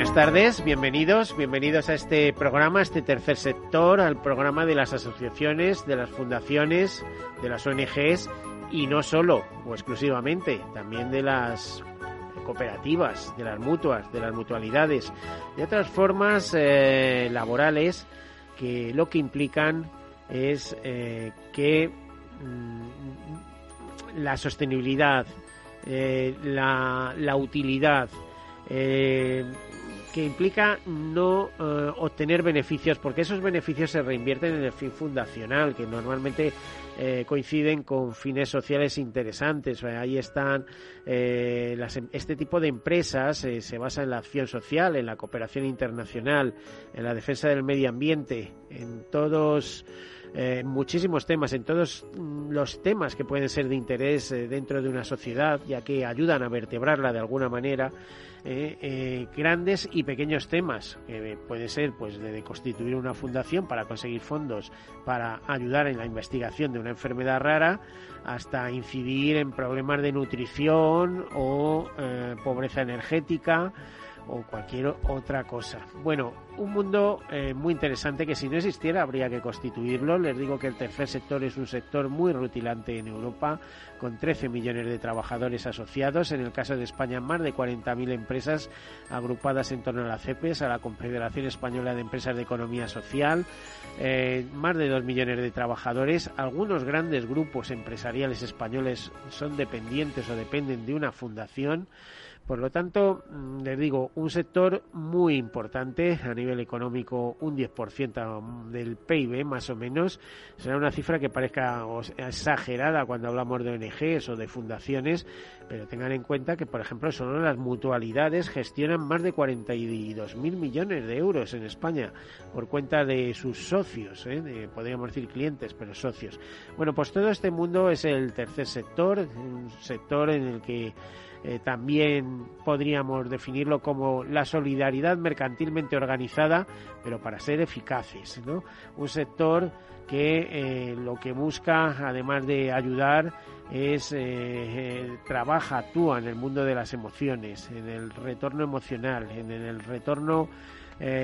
Buenas tardes, bienvenidos, bienvenidos a este programa, a este tercer sector, al programa de las asociaciones, de las fundaciones, de las ONGs y no solo o exclusivamente, también de las cooperativas, de las mutuas, de las mutualidades, de otras formas eh, laborales que lo que implican es eh, que mm, la sostenibilidad, eh, la, la, utilidad, que implica no obtener beneficios, porque esos beneficios se reinvierten en el fin fundacional, que normalmente eh, coinciden con fines sociales interesantes. Ahí están eh, las, em, este tipo de empresas eh, se basa en la acción social, en la cooperación internacional, en la defensa del medio ambiente, en todos eh, muchísimos temas, en todos mm, los temas que pueden ser de interés eh, dentro de una sociedad, ya que ayudan a vertebrarla de alguna manera, eh, eh grandes y pequeños temas, que puede ser pues de constituir una fundación para conseguir fondos para ayudar en la investigación de una enfermedad rara, hasta incidir en problemas de nutrición o pobreza energética o cualquier otra cosa. Bueno, un mundo eh, muy interesante que si no existiera habría que constituirlo. Les digo que el tercer sector es un sector muy rutilante en Europa, con 13 millones de trabajadores asociados. En el caso de España, más de 40.000 empresas agrupadas en torno a la CEPES, a la Confederación Española de Empresas de Economía Social. Eh, más de 2 millones de trabajadores. Algunos grandes grupos empresariales españoles son dependientes o dependen de una fundación. Por lo tanto, mm, les digo, un sector muy importante a nivel económico, un 10% del PIB más o menos. Será una cifra que parezca exagerada cuando hablamos de ONGs o de fundaciones, pero tengan en cuenta que, por ejemplo, solo las mutualidades gestionan más de 42.000 millones de euros en España por cuenta de sus socios, ¿eh? podríamos decir clientes, pero socios. Bueno, pues todo este mundo es el tercer sector, un sector en el que eh, también podríamos definirlo como la solidaridad mercantilmente organizada, pero para ser eficaces. ¿no? Un sector que eh, lo que busca, además de ayudar, es eh, trabaja, actúa en el mundo de las emociones, en el retorno emocional, en el retorno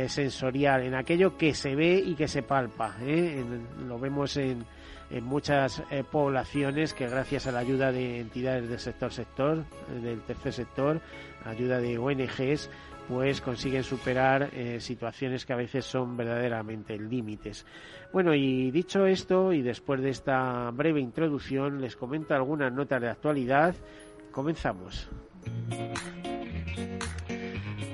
sensorial, en aquello que se ve y que se palpa. lo vemos en, en muchas eh, poblaciones que gracias a la ayuda de entidades del sector sector, eh, del tercer sector, ayuda de ONGs, pues consiguen superar eh, situaciones que a veces son verdaderamente límites. Bueno, y dicho esto, y después de esta breve introducción, les comento algunas notas de actualidad. Comenzamos.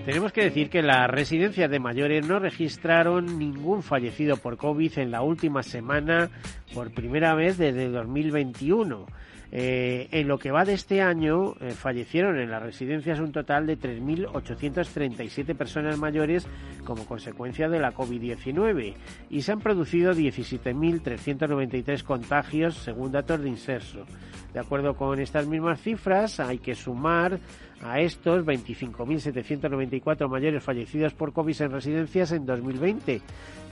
Tenemos que decir que las residencias de mayores no registraron ningún fallecido por COVID en la última semana por primera vez desde 2021. Eh, en lo que va de este año, eh, fallecieron en las residencias un total de 3.837 personas mayores como consecuencia de la COVID-19 y se han producido 17.393 contagios según datos de Inserso. De acuerdo con estas mismas cifras, hay que sumar a estos 25.794 mayores fallecidos por COVID en residencias en 2020,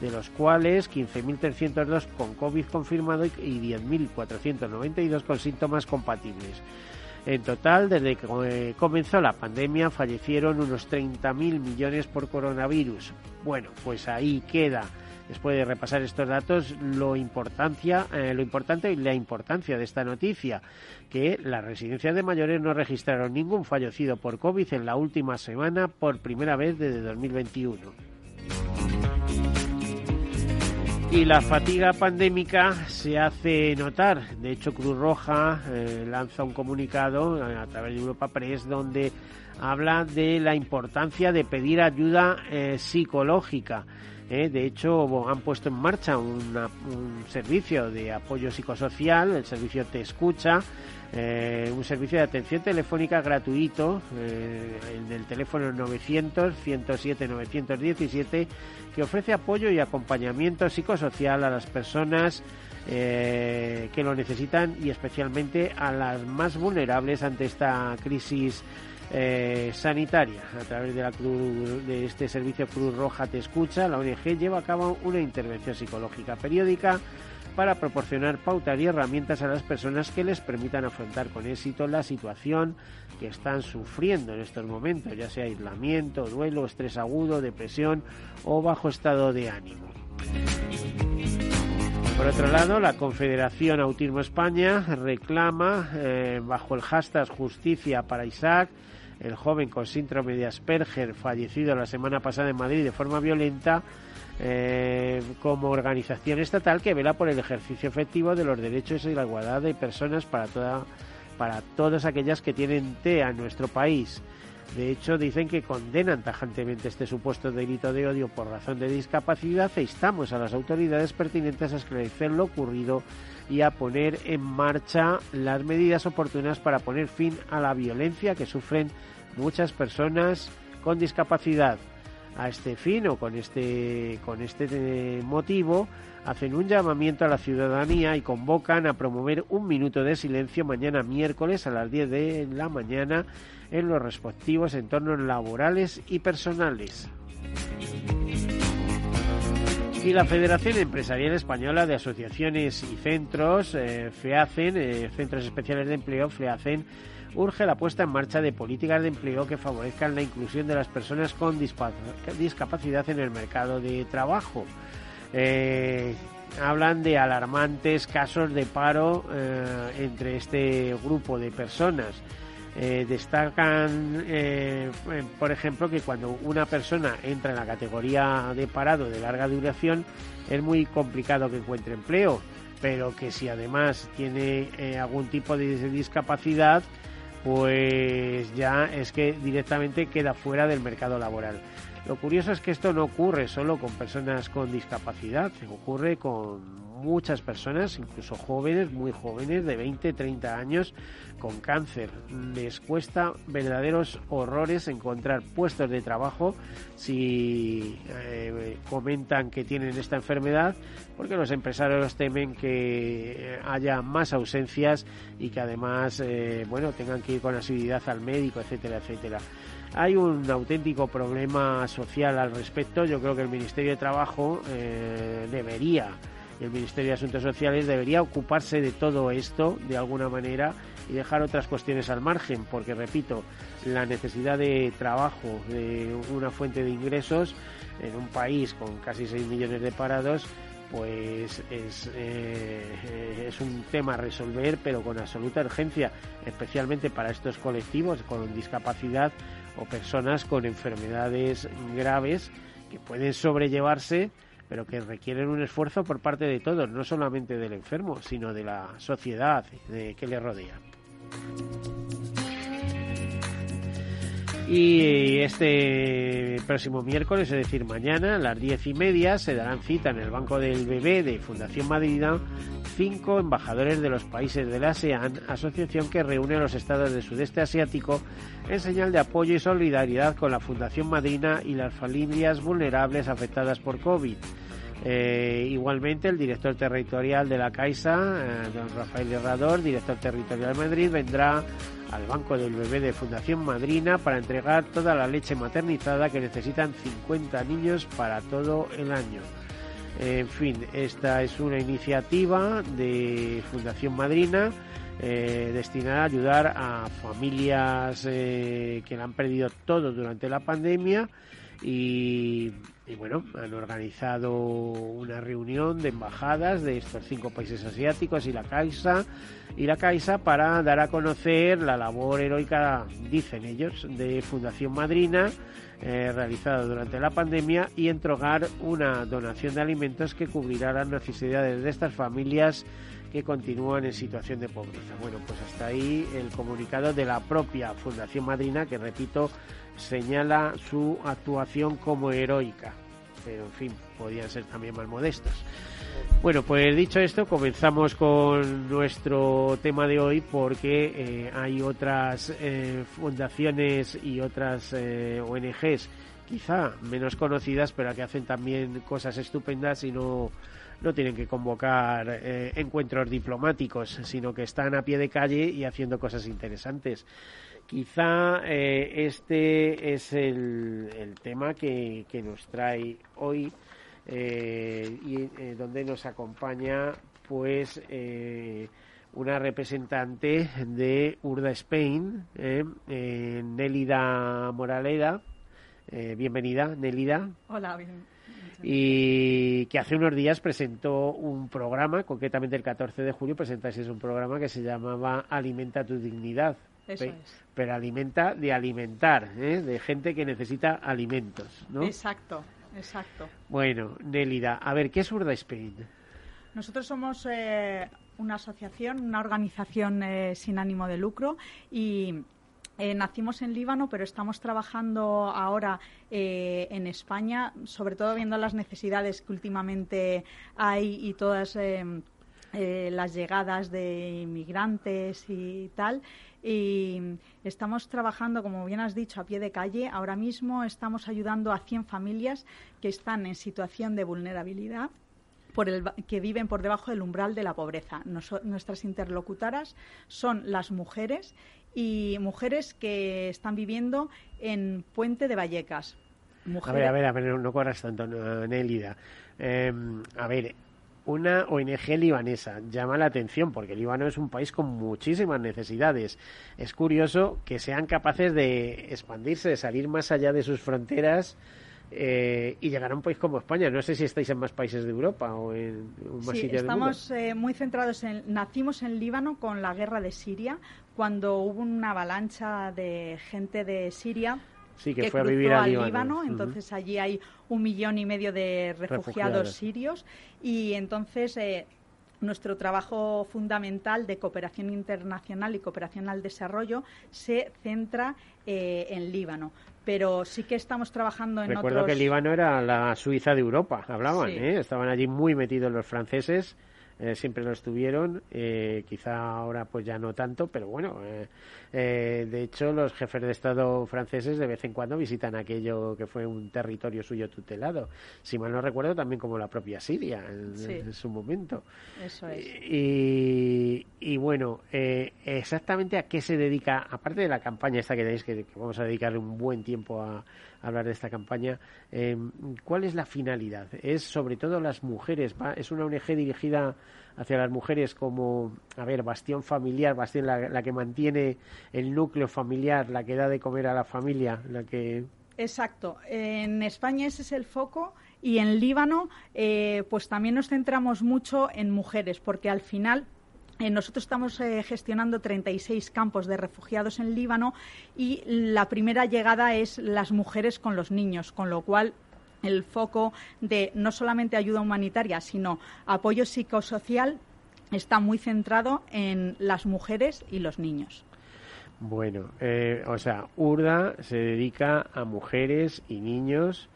de los cuales 15.302 con COVID confirmado y 10.492 con síntomas compatibles. En total, desde que eh, comenzó la pandemia, fallecieron unos 30.000 millones por coronavirus. Bueno, pues ahí queda después de repasar estos datos, lo, importancia, eh, lo importante y la importancia de esta noticia, que las residencias de mayores no registraron ningún fallecido por COVID en la última semana por primera vez desde 2021. Y la fatiga pandémica se hace notar. De hecho, Cruz Roja eh, lanza un comunicado eh, a través de Europa Press donde habla de la importancia de pedir ayuda psicológica Eh, de hecho, han puesto en marcha un servicio de apoyo psicosocial, el servicio Te Escucha, eh, un servicio de atención telefónica gratuito, eh, el del teléfono 900 107 917, que ofrece apoyo y acompañamiento psicosocial a las personas que lo necesitan y especialmente a las más vulnerables ante esta crisis eh, sanitaria. A través de, la de este servicio Cruz Roja Te Escucha, la ONG lleva a cabo una intervención psicológica periódica para proporcionar pautas y herramientas a las personas que les permitan afrontar con éxito la situación que están sufriendo en estos momentos, ya sea aislamiento, duelo, estrés agudo, depresión o bajo estado de ánimo. Por otro lado, la Confederación Autismo España reclama, eh, bajo el hashtag Justicia para Isaac, el joven con síndrome de Asperger, fallecido la semana pasada en Madrid de forma violenta, eh, como organización estatal que vela por el ejercicio efectivo de los derechos y la igualdad de personas para, toda, para todas aquellas que tienen TEA en nuestro país. De hecho, dicen que condenan tajantemente este supuesto delito de odio por razón de discapacidad e instamos a las autoridades pertinentes a esclarecer lo ocurrido y a poner en marcha las medidas oportunas para poner fin a la violencia que sufren muchas personas con discapacidad. A este fin o con este, con este eh, motivo hacen un llamamiento a la ciudadanía y convocan a promover un minuto de silencio mañana miércoles a las 10 de la mañana en los respectivos entornos laborales y personales. Y la Federación Empresarial Española de Asociaciones y Centros, eh, FEACEN, eh, Centros Especiales de Empleo, FEACEN, urge la puesta en marcha de políticas de empleo que favorezcan la inclusión de las personas con discapacidad en el mercado de trabajo. Eh, hablan de alarmantes casos de paro entre este grupo de personas. Eh, destacan, eh, por ejemplo, que cuando una persona entra en la categoría de parado de larga duración es muy complicado que encuentre empleo, pero que si además tiene eh, algún tipo de discapacidad, pues ya es que directamente queda fuera del mercado laboral. Lo curioso es que esto no ocurre solo con personas con discapacidad, ocurre con muchas personas, incluso jóvenes, muy jóvenes, de 20, 30 años, con cáncer. Les cuesta verdaderos horrores encontrar puestos de trabajo si eh, comentan que tienen esta enfermedad, porque los empresarios temen que haya más ausencias y que además, eh, bueno, tengan que ir con asiduidad al médico, etcétera, etcétera. Hay un auténtico problema social al respecto. Yo creo que el Ministerio de Trabajo eh, debería el Ministerio de Asuntos Sociales debería ocuparse de todo esto de alguna manera y dejar otras cuestiones al margen, porque repito, la necesidad de trabajo, de una fuente de ingresos en un país con casi 6 millones de parados, pues es, eh, es un tema a resolver, pero con absoluta urgencia, especialmente para estos colectivos con discapacidad o personas con enfermedades graves que pueden sobrellevarse pero que requieren un esfuerzo por parte de todos, no solamente del enfermo, sino de la sociedad que le rodea. Y este próximo miércoles, es decir, mañana, a las diez y media, se darán cita en el Banco del Bebé de Fundación Madrid cinco embajadores de los países de la ASEAN, asociación que reúne a los estados del sudeste asiático en señal de apoyo y solidaridad con la Fundación Madrina y las familias vulnerables afectadas por COVID. Eh, igualmente, el director territorial de la Caixa, eh, don Rafael Herrador, director territorial de Madrid, vendrá al Banco del Bebé de Fundación Madrina para entregar toda la leche maternizada que necesitan 50 niños para todo el año. En fin, esta es una iniciativa de Fundación Madrina eh, destinada a ayudar a familias que le han perdido todo durante la pandemia y, bueno, han organizado una reunión de embajadas de estos cinco países asiáticos y la Caixa y la Caixa para dar a conocer la labor heroica, dicen ellos, de Fundación Madrina eh, realizada durante la pandemia y entregar una donación de alimentos que cubrirá las necesidades de estas familias que continúan en situación de pobreza. Bueno, pues hasta ahí el comunicado de la propia Fundación Madrina, que repito, señala su actuación como heroica. pero en fin, podían ser también más modestos. Bueno, pues dicho esto, comenzamos con nuestro tema de hoy porque eh, hay otras eh, fundaciones y otras eh, ONGs quizá menos conocidas, pero que hacen también cosas estupendas y no, no tienen que convocar eh, encuentros diplomáticos, sino que están a pie de calle y haciendo cosas interesantes. Quizá eh, este es el, tema que, nos trae hoy eh, y donde nos acompaña pues una representante de Urda Spain, Nélida Moraleda, eh, bienvenida, Nelida. Hola, bien. Y que hace unos días presentó un programa, concretamente el 14 de julio presentasteis un programa que se llamaba Alimenta tu dignidad. Eso es. Pero alimenta de alimentar, ¿eh? de gente que necesita alimentos, ¿no? Exacto, exacto. Bueno, Nélida, a ver, ¿qué es Urda Spain? Nosotros somos eh, una asociación, una organización eh, sin ánimo de lucro y eh, nacimos en Líbano, pero estamos trabajando ahora eh, en España, sobre todo viendo las necesidades que últimamente hay y todas eh, eh, las llegadas de inmigrantes y tal. Y estamos trabajando, como bien has dicho, a pie de calle. Ahora mismo estamos ayudando a 100 familias que están en situación de vulnerabilidad por el, que viven por debajo del umbral de la pobreza. Noso- nuestras interlocutoras son las mujeres y mujeres que están viviendo en Puente de Vallecas. A Mujeres- ver, a ver, a ver, no, corras tanto, Nélida. Eh, a ver, una ONG libanesa llama la atención porque Líbano es un país con muchísimas necesidades. Es curioso que sean capaces de expandirse, de salir más allá de sus fronteras eh, y llegar a un país como España. No sé si estáis en más países de Europa o en más Sí, sitios del mundo. estamos eh, muy centrados en. Nacimos en Líbano con la guerra de Siria, cuando hubo una avalancha de gente de Siria Sí, que, que, fue a vivir al Líbano. Entonces allí hay un millón y medio de refugiados, Refugiados. sirios y entonces eh, nuestro trabajo fundamental de cooperación internacional y cooperación al desarrollo se centra eh, en Líbano. Pero sí que estamos trabajando en Recuerdo otros. que Líbano era la Suiza de Europa, hablaban, Sí. ¿eh? Estaban allí muy metidos los franceses, eh, siempre lo estuvieron, eh, quizá ahora pues ya no tanto, pero bueno, eh, eh, de hecho los jefes de Estado franceses de vez en cuando visitan aquello que fue un territorio suyo tutelado, si mal no recuerdo también como la propia Siria en, Sí. en su momento. Eso es. Y, y bueno, eh, exactamente a qué se dedica, aparte de la campaña esta que tenéis, que, que vamos a dedicarle un buen tiempo a hablar de esta campaña, eh, ¿cuál es la finalidad? ¿Es sobre todo las mujeres? ¿va? ¿Es una ONG dirigida hacia las mujeres como, a ver, bastión familiar, bastión la, la que mantiene el núcleo familiar, la que da de comer a la familia, la que... Exacto. En España ese es el foco y en Líbano eh, pues también nos centramos mucho en mujeres porque al final nosotros estamos eh, gestionando 36 campos de refugiados en Líbano y la primera llegada es las mujeres con los niños, con lo cual el foco de no solamente ayuda humanitaria, sino apoyo psicosocial está muy centrado en las mujeres y los niños. Bueno, eh, o sea, URDA se dedica a mujeres y niños,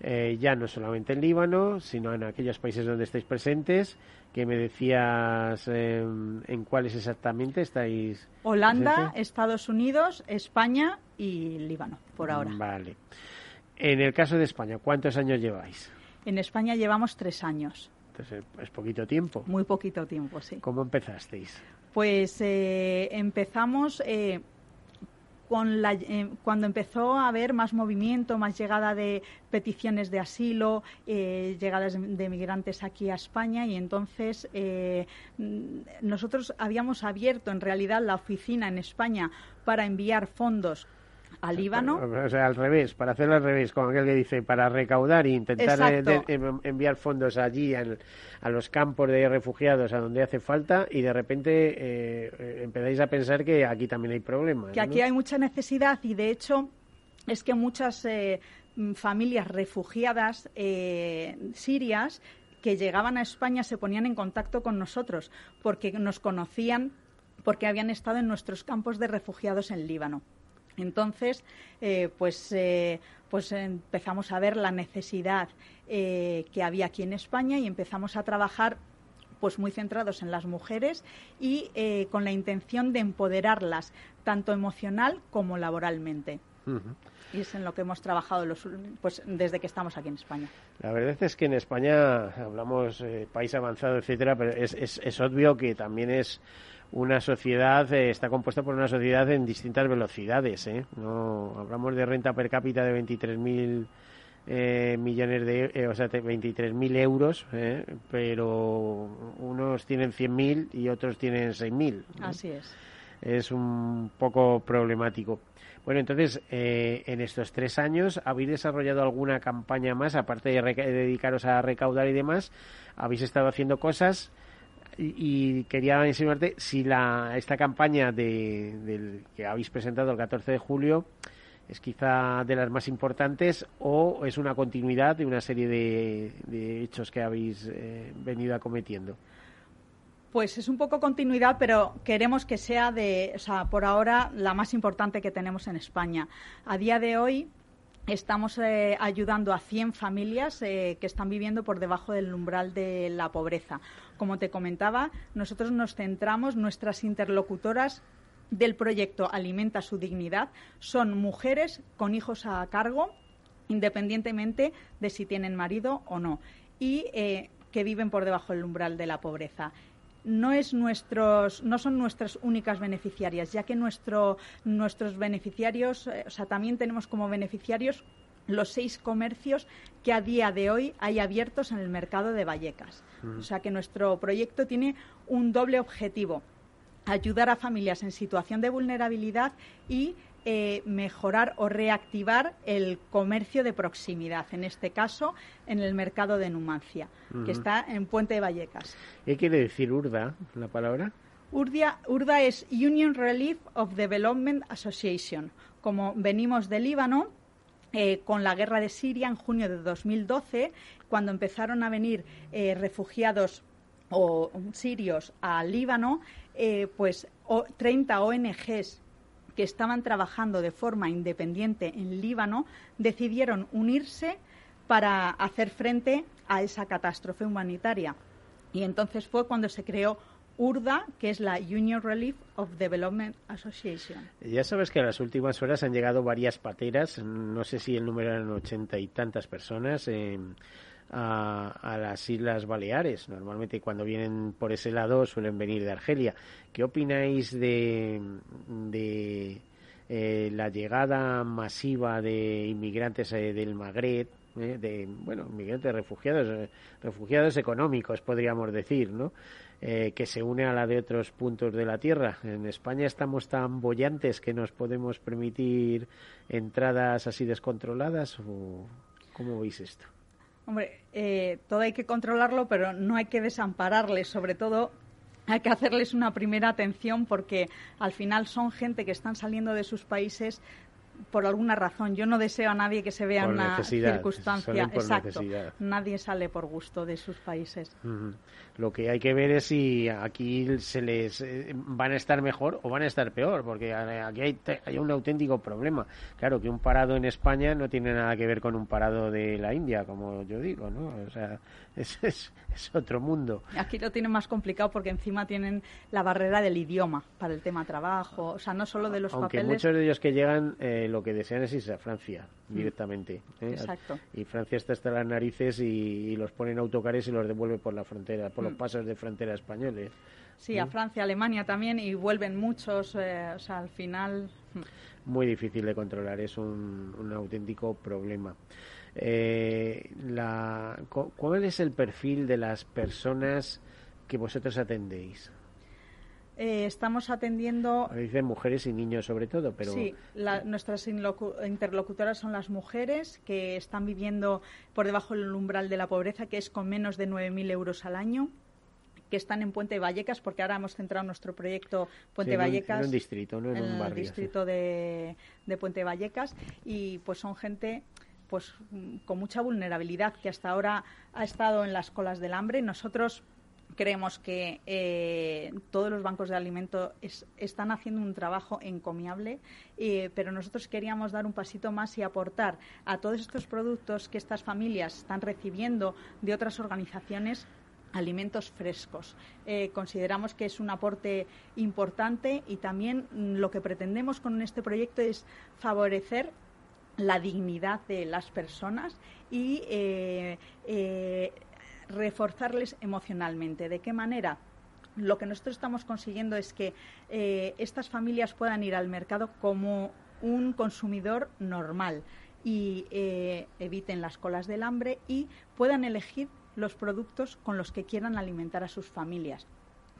eh, ya no solamente en Líbano, sino en aquellos países donde estáis presentes, que me decías eh, en cuáles exactamente estáis. Holanda, presentes. Estados Unidos, España y Líbano, por ahora. Vale. En el caso de España, ¿cuántos años lleváis? En España llevamos tres años, Entonces, es poquito tiempo. muy poquito tiempo, sí. ¿Cómo empezasteis? Pues eh, empezamos eh, con la, eh, cuando empezó a haber más movimiento, más llegada de peticiones de asilo, eh, llegadas de, migrantes aquí a España y entonces eh, mm, nosotros habíamos abierto en realidad la oficina en España para enviar fondos al Líbano. O sea, al revés, para hacerlo al revés, como aquel que dice, para recaudar e intentar eh, de- em- enviar fondos allí al- a los campos de refugiados a donde hace falta y de repente eh, eh, empezáis a pensar que aquí también hay problemas. que ¿no? aquí hay mucha necesidad y de hecho es que muchas eh, mm, familias refugiadas eh, sirias que llegaban a España se ponían en contacto con nosotros porque nos conocían porque habían estado en nuestros campos de refugiados en Líbano. Entonces, eh, pues eh, pues empezamos a ver la necesidad eh, que había aquí en España y empezamos a trabajar pues muy centrados en las mujeres y con la intención de empoderarlas tanto emocional como laboralmente. Y es en lo que hemos trabajado los, pues, desde que estamos aquí en España. La verdad es que en España hablamos país avanzado, etcétera, pero es, es, obvio que también es una sociedad, eh, está compuesta por una sociedad en distintas velocidades. ¿eh? No hablamos de renta per cápita de 23.000 eh, millones de, eh, o sea, 23.000 euros, eh, pero unos tienen 100.000 y otros tienen 6.000. Así es. Es un poco problemático. Bueno, entonces, en estos tres años, ¿habéis desarrollado alguna campaña más, aparte de, dedicaros a recaudar y demás? ¿Habéis estado haciendo cosas? Y, quería insinuarte si la, esta campaña de, que habéis presentado el 14 de julio es quizá de las más importantes o es una continuidad de una serie de, hechos que habéis eh, venido acometiendo? Pues es un poco continuidad, pero queremos que sea de, o sea, por ahora la más importante que tenemos en España. A día de hoy estamos eh, ayudando a 100 familias eh, que están viviendo por debajo del umbral de la pobreza. Como te comentaba, nosotros nos centramos, nuestras interlocutoras del proyecto Alimenta su dignidad son mujeres con hijos a cargo, independientemente de si tienen marido o no, y eh, que viven por debajo del umbral de la pobreza. No, es nuestros, no son nuestras únicas beneficiarias, ya que nuestros beneficiarios, eh, o sea, también tenemos como beneficiarios los seis comercios que a día de hoy hay abiertos en el mercado de Vallecas. O sea que nuestro proyecto tiene un doble objetivo ayudar a familias en situación de vulnerabilidad y eh, mejorar o reactivar el comercio de proximidad, en este caso en el mercado de Numancia, que está en Puente de Vallecas. ¿Qué quiere decir URDA, la palabra? URDA es Union Relief of Development Association. Como venimos de Líbano, eh, con la guerra de Siria en junio de 2012, cuando empezaron a venir eh, refugiados o sirios al Líbano, eh, pues 30 ONGs que estaban trabajando de forma independiente en Líbano decidieron unirse para hacer frente a esa catástrofe humanitaria. Y entonces fue cuando se creó URDA, que es la Union Relief of Development Association. Ya sabes que en las últimas horas han llegado varias pateras, no sé si el número eran ochenta y tantas personas. Eh, a, las Islas Baleares. Normalmente cuando vienen por ese lado suelen venir de Argelia. ¿Qué opináis de, de eh, la llegada masiva de inmigrantes eh, del Magreb? Eh, de bueno inmigrantes refugiados refugiados económicos podríamos decir no que se une a la de otros puntos de la tierra en España estamos tan bollantes que nos podemos permitir entradas así descontroladas o cómo veis esto Hombre, eh, todo hay que controlarlo, pero no hay que desampararles, sobre todo hay que hacerles una primera atención porque al final son gente que están saliendo de sus países por alguna razón. Yo no deseo a nadie que se vea en una circunstancia. Exacto. Nadie sale por gusto de sus países. Lo que hay que ver es si aquí se les eh, van a estar mejor o van a estar peor, porque aquí hay, hay, un auténtico problema. Claro que un parado en España no tiene nada que ver con un parado de la India, como yo digo, ¿no? O sea, es, es, otro mundo. Aquí lo tienen más complicado porque encima tienen la barrera del idioma para el tema trabajo, o sea, no solo de los Aunque papeles. muchos de ellos que llegan eh, lo que desean es irse a Francia mm. directamente. ¿eh? Exacto. Y Francia está hasta las narices y, los pone en autocares y los devuelve por la frontera, por los mm. pasos de frontera españoles. Sí, a ¿Mm? Francia, Alemania también y vuelven muchos, eh, o sea, al final. Muy difícil de controlar, es un, un auténtico problema. Eh, la, ¿Cuál es el perfil de las personas que vosotros atendéis? Eh, estamos atendiendo. Dicen mujeres y niños sobre todo, pero. Sí, nuestras interlocutoras son las mujeres que están viviendo por debajo del umbral de la pobreza, que es con menos de 9.000 euros al año que están en Puente Vallecas, porque ahora hemos centrado nuestro proyecto Puente Vallecas. En un distrito, no en, un barrio. el distrito de, de Puente Vallecas. Y pues son gente pues con mucha vulnerabilidad que hasta ahora ha estado en las colas del hambre. Nosotros creemos que eh, todos los bancos de alimentos están haciendo un trabajo encomiable, eh, pero nosotros queríamos dar un pasito más y aportar a todos estos productos que estas familias están recibiendo de otras organizaciones alimentos frescos. Eh, consideramos que es un aporte importante y también lo que pretendemos con este proyecto es favorecer la dignidad de las personas y reforzarles emocionalmente. ¿De qué manera? Lo que nosotros estamos consiguiendo es que eh, estas familias puedan ir al mercado como un consumidor normal y eh, eviten las colas del hambre y puedan elegir los productos con los que quieran alimentar a sus familias,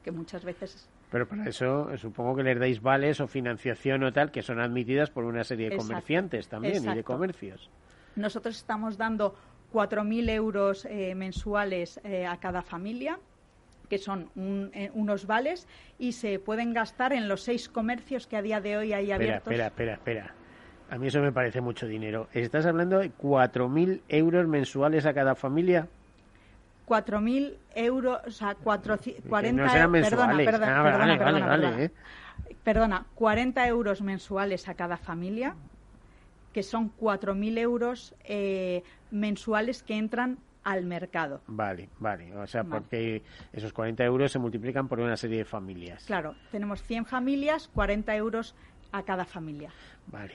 que muchas veces pero para eso supongo que les dais vales o financiación o tal que son admitidas por una serie de comerciantes también y de comercios. Nosotros estamos dando 4.000 euros eh, mensuales eh, a cada familia que son eh, unos vales y se pueden gastar en los seis comercios que a día de hoy hay abiertos. Espera, espera, espera. A mí eso me parece mucho dinero. ¿Estás hablando de 4.000 euros mensuales a cada familia? 4.000 euros, o sea, 40, no mensuales. Perdona, perdona, perdona, perdona, 40 euros mensuales a cada familia que son 4.000 euros eh, mensuales que entran al mercado. Vale, vale. O sea, porque esos 40 euros se multiplican por una serie de familias. Claro, tenemos 100 familias, 40 euros a cada familia. Vale.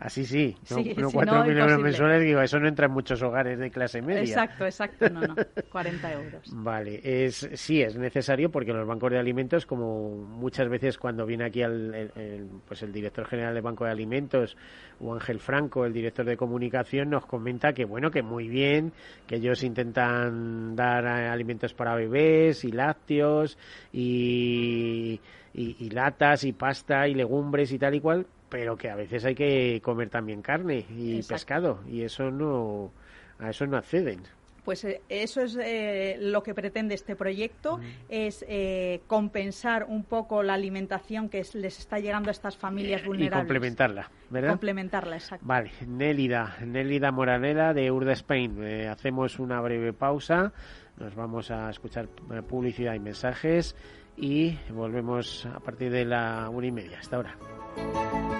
Así sí, no, sí, no 4.000 euros mensuales, digo, eso no entra en muchos hogares de clase media. Exacto, exacto, no, no, 40 euros. Vale, es, sí, es necesario porque los bancos de alimentos, como muchas veces cuando viene aquí el, pues el director general del Banco de Alimentos o Ángel Franco, el director de comunicación, nos comenta que, bueno, que muy bien, que ellos intentan dar alimentos para bebés y lácteos y, y latas y pasta y legumbres y tal y cual, pero que a veces hay que comer también carne y pescado y eso no a eso no acceden. Pues eh, eso es eh, lo que pretende este proyecto, mm. es eh, compensar un poco la alimentación que les está llegando a estas familias vulnerables. Y complementarla, ¿verdad? Complementarla, exacto. Vale, Nélida, Nélida Moranela de Urda Spain. hacemos una breve pausa, nos vamos a escuchar publicidad y mensajes y volvemos a partir de la una y media. Hasta ahora.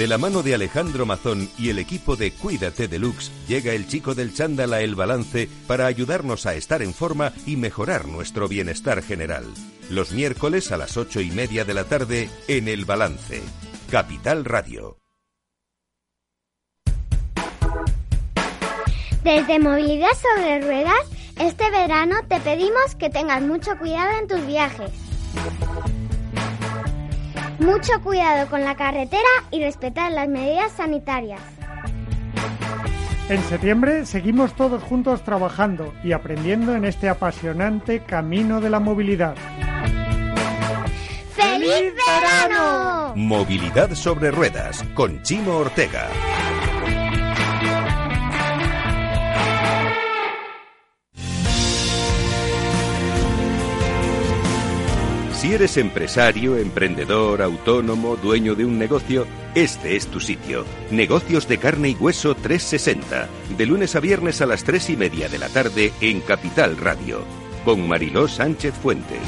De la mano de Alejandro Mazón y el equipo de Cuídate Deluxe, llega el chico del chándal a El Balance para ayudarnos a estar en forma y mejorar nuestro bienestar general. Los miércoles a las ocho y media de la tarde en El Balance. Capital Radio. Desde Movilidad sobre Ruedas, este verano te pedimos que tengas mucho cuidado en tus viajes. Mucho cuidado con la carretera y respetar las medidas sanitarias. En septiembre seguimos todos juntos trabajando y aprendiendo en este apasionante camino de la movilidad. ¡Feliz verano! Movilidad sobre ruedas con Chimo Ortega. Si eres empresario, emprendedor, autónomo, dueño de un negocio, este es tu sitio. Negocios de carne y hueso 360, de lunes a viernes a las 3 y media de la tarde en Capital Radio, con Mariló Sánchez Fuentes.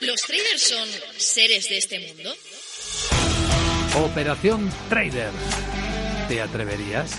¿Los traders son seres de este mundo? Operación Trader. ¿Te atreverías?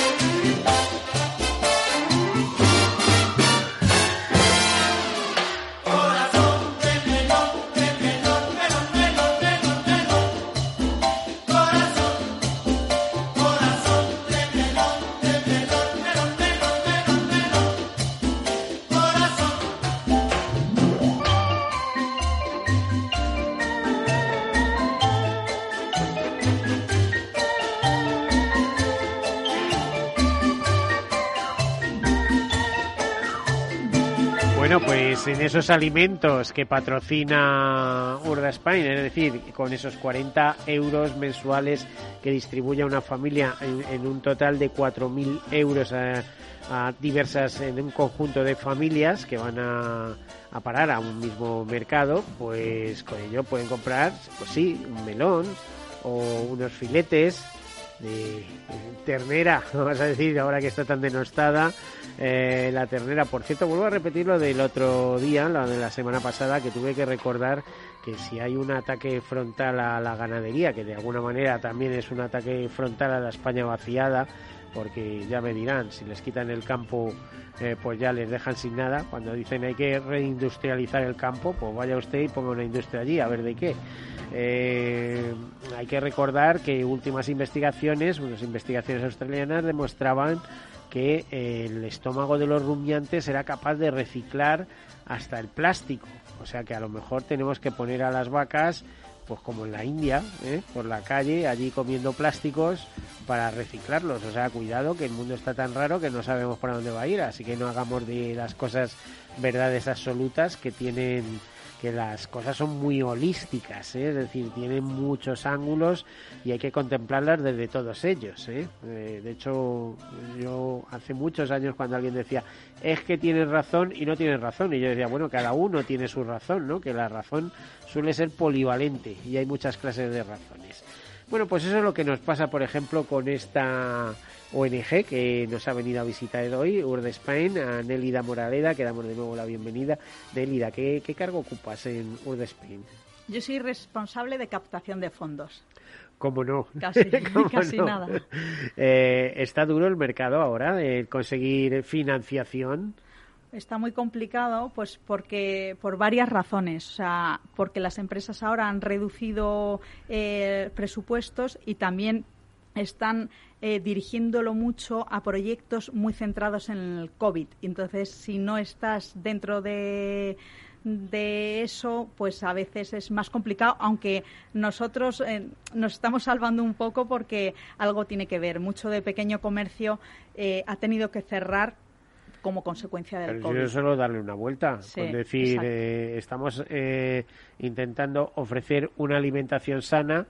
Bueno, pues en esos alimentos que patrocina Urda Spain, es decir, con esos 40 euros mensuales que distribuye a una familia en, un total de 4.000 euros a, a diversas, en un conjunto de familias que van a, a parar a un mismo mercado, pues con ello pueden comprar, pues sí, un melón o unos filetes de ternera, vamos a decir, ahora que está tan denostada, eh, la ternera. Por cierto, vuelvo a repetir lo del otro día, lo de la semana pasada, que tuve que recordar que si hay un ataque frontal a la ganadería, que de alguna manera también es un ataque frontal a la España vaciada, porque ya me dirán, si les quitan el campo, eh, pues ya les dejan sin nada. Cuando dicen hay que reindustrializar el campo, pues vaya usted y ponga una industria allí, a ver de qué. Eh, hay que recordar que últimas investigaciones, unas investigaciones australianas demostraban que eh, el estómago de los rumiantes era capaz de reciclar hasta el plástico. O sea que a lo mejor tenemos que poner a las vacas, pues como en la India, ¿eh? por la calle, allí comiendo plásticos para reciclarlos. O sea, cuidado que el mundo está tan raro que no sabemos para dónde va a ir. Así que no hagamos de las cosas verdades absolutas que tienen que las cosas son muy holísticas, ¿eh? es decir, tienen muchos ángulos y hay que contemplarlas desde todos ellos. ¿eh? Eh, de hecho, yo hace muchos años cuando alguien decía, es que tienes razón y no tienes razón, y yo decía, bueno, cada uno tiene su razón, ¿no? que la razón suele ser polivalente y hay muchas clases de razones. Bueno, pues eso es lo que nos pasa, por ejemplo, con esta ONG que nos ha venido a visitar hoy, Urde Spain, a Nélida Moraleda, que damos de nuevo la bienvenida. Nélida, ¿qué, qué cargo ocupas en Urde Spain? Yo soy responsable de captación de fondos. ¿Cómo no? Casi, ¿Cómo casi no? nada. Eh, ¿Está duro el mercado ahora de conseguir financiación? Está muy complicado, pues porque por varias razones, o sea, porque las empresas ahora han reducido eh, presupuestos y también están eh, dirigiéndolo mucho a proyectos muy centrados en el COVID. Entonces, si no estás dentro de de eso, pues a veces es más complicado, aunque nosotros eh, nos estamos salvando un poco porque algo tiene que ver. Mucho de pequeño comercio eh, ha tenido que cerrar como consecuencia del Pero COVID. yo solo darle una vuelta, Sí, con decir, eh, estamos eh, intentando ofrecer una alimentación sana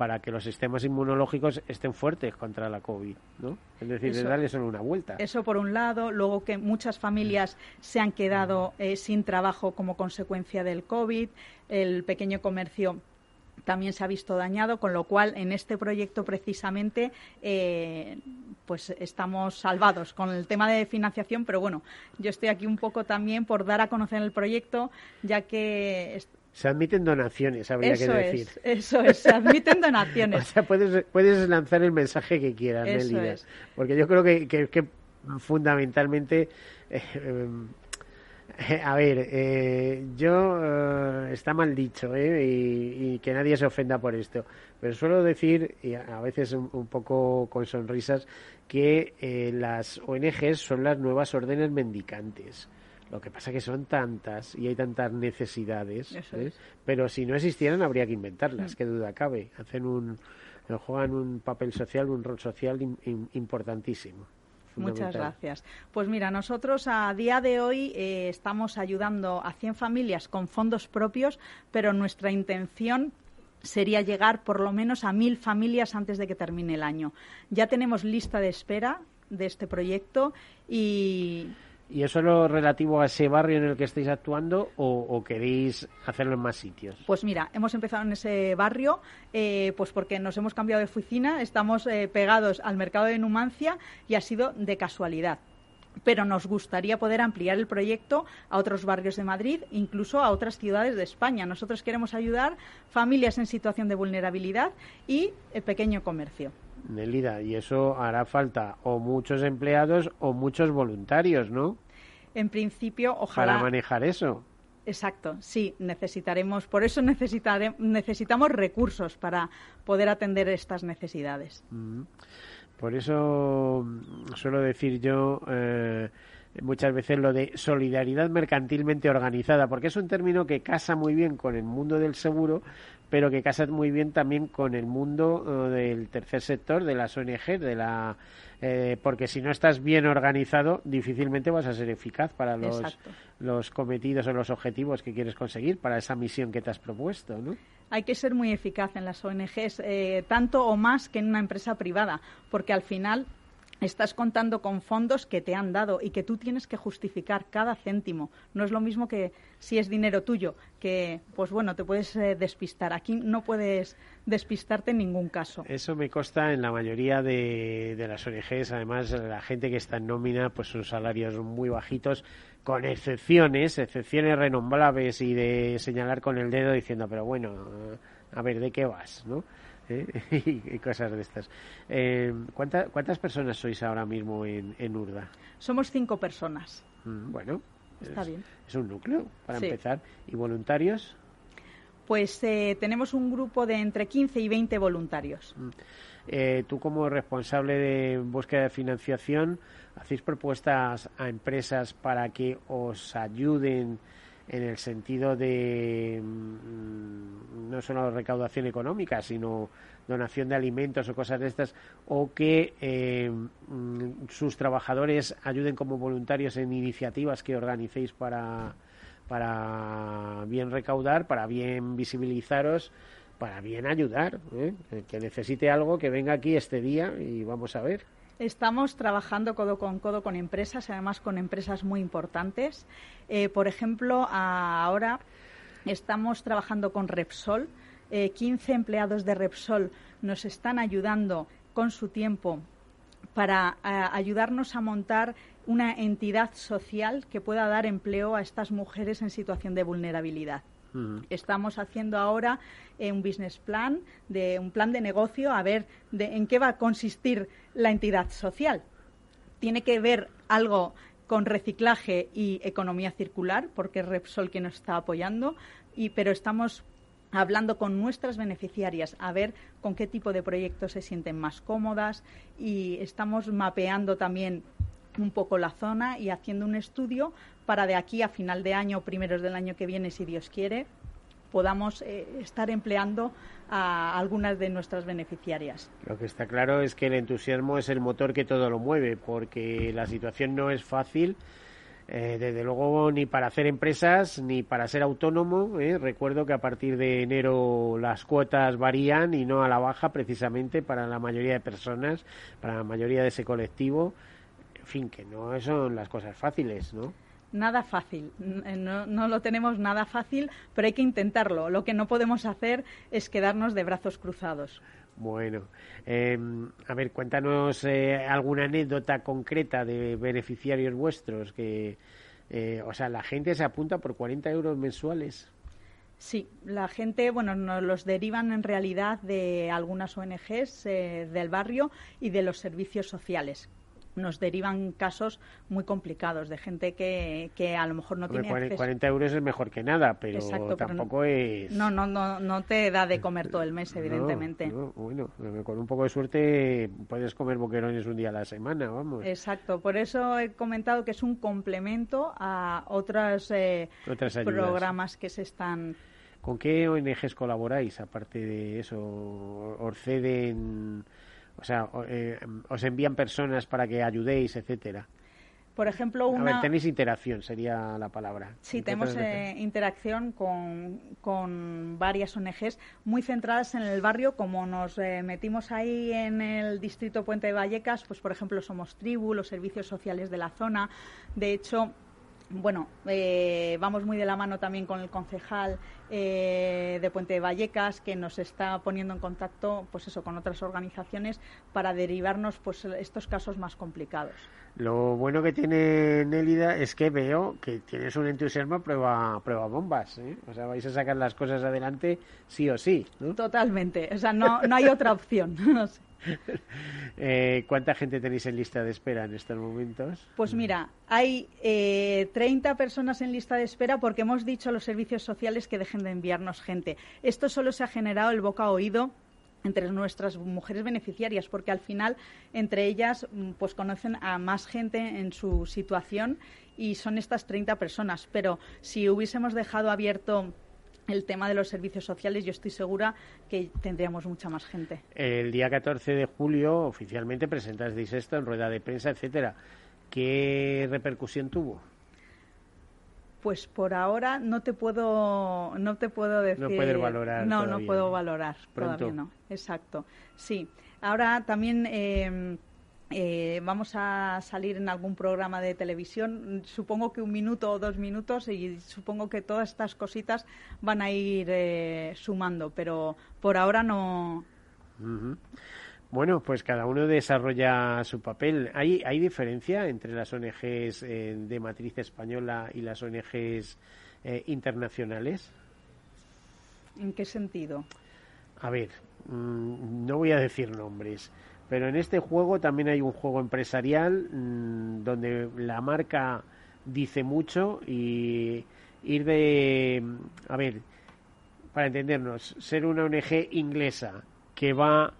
para que los sistemas inmunológicos estén fuertes contra la COVID, ¿no? Es decir, de Eso- darle solo una vuelta. Eso por un lado, luego que muchas familias se han quedado eh, sin trabajo como consecuencia del COVID, el pequeño comercio también se ha visto dañado, con lo cual en este proyecto precisamente eh, pues estamos salvados con el tema de financiación, pero bueno, yo estoy aquí un poco también por dar a conocer el proyecto, ya que Se admiten donaciones, habría eso que decir. es, eso es, se admiten O donaciones. sea, puedes, puedes lanzar el mensaje que quieras, Eso Nélida. es. Porque yo creo que, que, que fundamentalmente, eh, eh, a ver, eh, yo, eh, está mal dicho, ¿eh? y, y que nadie se ofenda por esto, pero suelo decir, y a veces un, un poco con sonrisas, que eh, las ONGs son las nuevas órdenes mendicantes. Lo que pasa que son tantas y hay tantas necesidades, ¿eh? es. pero si no existieran habría que inventarlas, Mm. qué duda cabe. Hacen un, juegan un papel social, un rol social im- im- importantísimo. Muchas gracias. Pues mira, nosotros a día de hoy eh, estamos ayudando a 100 familias con fondos propios, pero nuestra intención sería llegar por lo menos a mil familias antes de que termine el año. Ya tenemos lista de espera de este proyecto y ¿Y eso es lo relativo a ese barrio en el que estáis actuando o, queréis hacerlo en más sitios? Pues mira, hemos empezado en ese barrio eh, pues porque nos hemos cambiado de oficina, estamos eh, pegados al mercado de Numancia y ha sido de casualidad pero nos gustaría poder ampliar el proyecto a otros barrios de Madrid, incluso a otras ciudades de España. Nosotros queremos ayudar familias en situación de vulnerabilidad y el pequeño comercio. Nelida, y eso hará falta o muchos empleados o muchos voluntarios, ¿no? En principio, ojalá. Para manejar eso. Exacto, sí, necesitaremos, por eso necesitamos recursos para poder atender estas necesidades. Mm. Por eso suelo decir yo eh, muchas veces lo de solidaridad mercantilmente organizada, porque es un término que casa muy bien con el mundo del seguro, pero que casa muy bien también con el mundo eh, del tercer sector, de las ONG, de la eh, porque si no estás bien organizado, difícilmente vas a ser eficaz para los, los cometidos o los objetivos que quieres conseguir, para esa misión que te has propuesto, ¿no? hay que ser muy eficaz en las ONGs, eh, tanto o más que en una empresa privada, porque al final estás contando con fondos que te han dado y que tú tienes que justificar cada céntimo. No es lo mismo que si es dinero tuyo, que pues bueno, te puedes eh, despistar. Aquí no puedes despistarte en ningún caso. Eso me consta en la mayoría de, de las ONGs. Además, la gente que está en nómina, pues sus salarios muy bajitos, con excepciones, excepciones renombrables y de señalar con el dedo diciendo, pero bueno, a ver, ¿de qué vas? ¿no? ¿Eh? y cosas de estas. Eh, ¿Cuántas personas sois ahora mismo en, en Urda? Somos cinco personas. Mm, bueno, está bien. Es un núcleo, para empezar. ¿Y voluntarios? Pues eh, tenemos un grupo de entre 15 y 20 voluntarios. Mm. tú como responsable de búsqueda de financiación, ¿hacéis propuestas a empresas para que os ayuden en el sentido de mm, no solo recaudación económica, sino donación de alimentos o cosas de estas, o que eh, mm, sus trabajadores ayuden como voluntarios en iniciativas que organicéis para, para bien recaudar, para bien visibilizaros, para bien ayudar. ¿eh? Que necesite algo, que venga aquí este día y vamos a ver. Estamos trabajando codo con codo con empresas, además con empresas muy importantes. Eh, por ejemplo, ahora estamos trabajando con Repsol. 15 eh, empleados de Repsol nos están ayudando con su tiempo para ayudarnos a montar una entidad social que pueda dar empleo a estas mujeres en situación de vulnerabilidad. Estamos haciendo ahora eh, un business plan, de, un plan de negocio, a ver de, en qué va a consistir la entidad social. Tiene que ver algo con reciclaje y economía circular, porque es Repsol quien nos está apoyando, y, pero estamos hablando con nuestras beneficiarias a ver con qué tipo de proyectos se sienten más cómodas y estamos mapeando también un poco la zona y haciendo un estudio para de aquí a final de año, primeros del año que viene, si Dios quiere, podamos eh, estar empleando a algunas de nuestras beneficiarias. Lo que está claro es que el entusiasmo es el motor que todo lo mueve, porque la situación no es fácil. Eh, desde luego ni para hacer empresas ni para ser autónomo. Eh. Recuerdo que a partir de enero las cuotas varían y no a la baja precisamente para la mayoría de personas, para la mayoría de ese colectivo fin, que no son las cosas fáciles, ¿no? Nada fácil, eh, no, lo tenemos nada fácil, pero hay que intentarlo. Lo que no podemos hacer es quedarnos de brazos cruzados. Bueno, em, a ver, cuéntanos eh, alguna anécdota concreta de beneficiarios vuestros que, eh, o sea, la gente se apunta por 40 euros mensuales. Sí, la gente, bueno, nos los derivan en realidad de algunas ONGs del barrio y de los servicios sociales nos derivan casos muy complicados de gente que, que a lo mejor no tiene 40 euros es mejor que nada, pero tampoco es... No, no, no, no te da de comer todo el mes, evidentemente. bueno, con un poco de suerte puedes comer boquerones un día a la semana, vamos. Exacto, por eso he comentado que es un complemento a otras, eh, programas que se están... ¿Con qué ONGs colaboráis, aparte de eso? ¿Os ceden...? O sea, eh, os envían personas para que ayudéis, etcétera. por ejemplo, A ver, una... tenéis interacción, sería la palabra. Sí, tenemos eh, interacción con, con varias ONGs muy centradas en el barrio. Como nos eh, metimos ahí en el distrito Puente de Vallecas, pues por ejemplo somos tribu, los servicios sociales de la zona. De hecho, bueno, eh, vamos muy de la mano también con el concejal eh, de Puente de Vallecas que nos está poniendo en contacto, pues eso, con otras organizaciones para derivarnos, pues estos casos más complicados. Lo bueno que tiene Nélida es que veo que tienes un entusiasmo a prueba, prueba bombas. ¿eh? O sea, vais a sacar las cosas adelante sí o sí. ¿no? Totalmente, o sea, no, no hay otra opción. No sé. Eh, ¿Cuánta gente tenéis en lista de espera en estos momentos? Pues mira, hay eh, 30 personas en lista de espera porque hemos dicho a los servicios sociales que dejen de enviarnos gente. Esto solo se ha generado el boca a oído entre nuestras mujeres beneficiarias, porque al final entre ellas mm, pues conocen a más gente en su situación y son estas 30 personas. Pero si hubiésemos dejado abierto el tema de los servicios sociales, yo estoy segura que tendríamos mucha más gente. El día 14 de julio oficialmente presentasteis esto en rueda de prensa, etcétera. ¿Qué repercusión tuvo? Pues por ahora no te puedo no te puedo decir. No puedes valorar No, todavía, no puedo valorar. Pronto. Todavía no. Exacto. Sí. Ahora también eh, eh, vamos a salir en algún programa de televisión. Supongo que un minuto o dos minutos y supongo que todas estas cositas van a ir eh, sumando, pero por ahora no. Bueno, pues cada uno desarrolla su papel. ¿Hay, hay diferencia entre las ONGs eh, de matriz española y las ONGs eh, internacionales? ¿En qué sentido? A ver, mm, no voy a decir nombres, pero en este juego también hay un juego empresarial mm, donde la marca dice mucho y ir de, a ver, para entendernos, ser una ONG inglesa que va,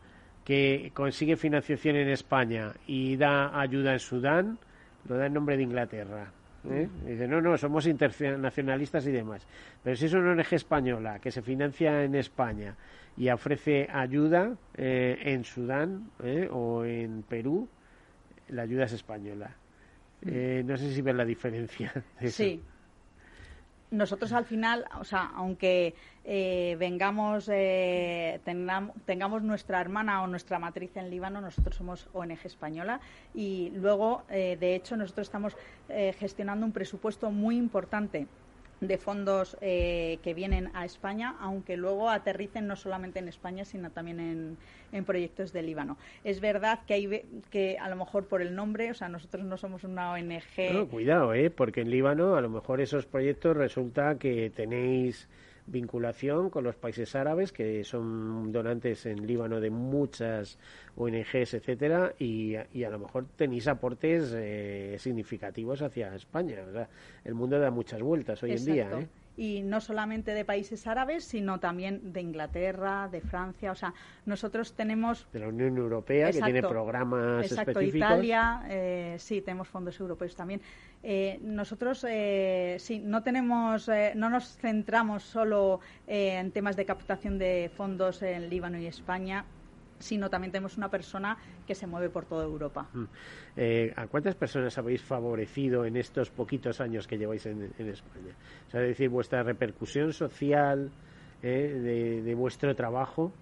que consigue financiación en España y da ayuda en Sudán, lo da en nombre de Inglaterra. ¿eh? Dice, no, no, somos internacionalistas y demás. Pero si es una ONG española que se financia en España y ofrece ayuda eh, en Sudán ¿eh? o en Perú, la ayuda es española. Eh, no sé si ves la diferencia. de eso. Sí. Nosotros al final, o sea, aunque eh, vengamos, eh, tengam- tengamos nuestra hermana o nuestra matriz en Líbano, nosotros somos ONG española y luego, de hecho, nosotros estamos eh, gestionando un presupuesto muy importante de fondos eh, que vienen a España, aunque luego aterricen no solamente en España, sino también en, en proyectos de Líbano. Es verdad que hay que a lo mejor por el nombre, o sea, nosotros no somos una ONG. No, cuidado, ¿eh? porque en Líbano a lo mejor esos proyectos resulta que tenéis vinculación con los países árabes que son donantes en Líbano de muchas ONGs, etcétera, y, y a lo mejor tenéis aportes eh, significativos hacia España. O sea, el mundo da muchas vueltas hoy en día. ¿eh? Y no solamente de países árabes, sino también de Inglaterra, de Francia. O sea, nosotros tenemos. De la Unión Europea, que tiene programas Exacto, específicos. Italia, eh, sí, tenemos fondos europeos también. Eh, nosotros, eh, sí, no tenemos, eh, no nos centramos solo eh, en temas de captación de fondos en Líbano y España, sino también tenemos una persona que se mueve por toda Europa. Mm. Eh, ¿A cuántas personas habéis favorecido en estos poquitos años que lleváis en, en España? O sea, es decir, vuestra repercusión social eh, de, de vuestro trabajo,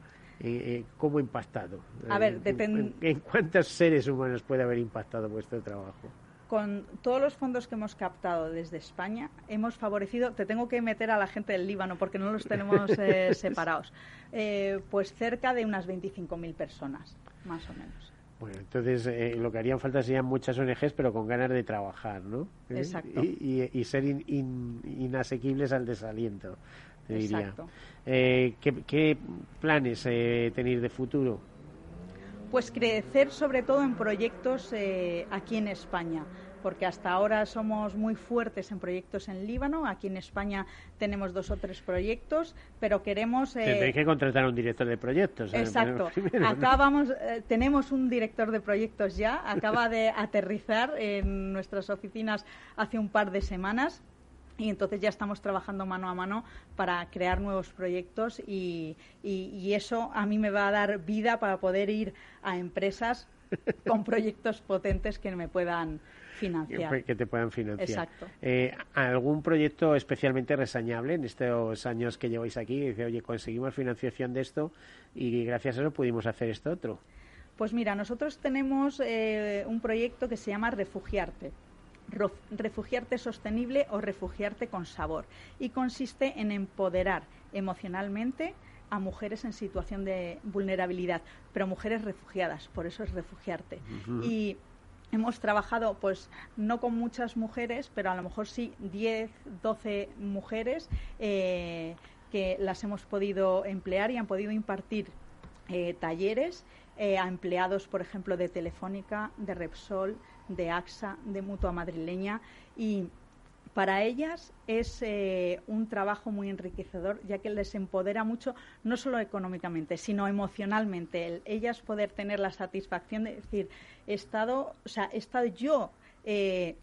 eh, eh, ¿cómo ha impactado? A Eh, ver, en- depend- en, en cuántos seres humanos puede haber impactado vuestro trabajo? Con todos los fondos que hemos captado desde España, hemos favorecido, te tengo que meter a la gente del Líbano porque no los tenemos eh, separados, eh, pues cerca de unas 25.000 personas, más o menos. Bueno, entonces eh, lo que harían falta serían muchas ONGs, pero con ganas de trabajar, ¿no? ¿Eh? Exacto. Y, y- y ser in- in- inasequibles al desaliento, te diría. Exacto. Eh, ¿qué, qué planes eh, tenéis de futuro? Pues crecer sobre todo en proyectos eh, aquí en España, porque hasta ahora somos muy fuertes en proyectos en Líbano. Aquí en España tenemos dos o tres proyectos, pero queremos. eh, que contratar a un director de proyectos. ¿eh? Exacto. Primero, ¿no? Acá vamos, eh, tenemos un director de proyectos ya, acaba de aterrizar en nuestras oficinas hace un par de semanas. Y entonces ya estamos trabajando mano a mano para crear nuevos proyectos y, y- y eso a mí me va a dar vida para poder ir a empresas con proyectos potentes que me puedan financiar. Que te puedan financiar. Exacto. Eh, ¿Algún proyecto especialmente resañable en estos años que lleváis aquí? Dice, oye, conseguimos financiación de esto y gracias a eso pudimos hacer esto otro. Pues mira, nosotros tenemos eh, un proyecto que se llama Refugiarte. Refugiarte sostenible o refugiarte con sabor. Y consiste en empoderar emocionalmente a mujeres en situación de vulnerabilidad, pero mujeres refugiadas, por eso es refugiarte. Y hemos trabajado, pues no con muchas mujeres, pero a lo mejor sí 10, 12 mujeres eh, que las hemos podido emplear y han podido impartir eh, talleres eh, a empleados, por ejemplo, de Telefónica, de Repsol, de AXA, de Mutua Madrileña y para ellas es eh, un trabajo muy enriquecedor, ya que les empodera mucho, no solo económicamente, sino emocionalmente. ellas poder tener la satisfacción de decir, he estado, o sea, he estado yo eh,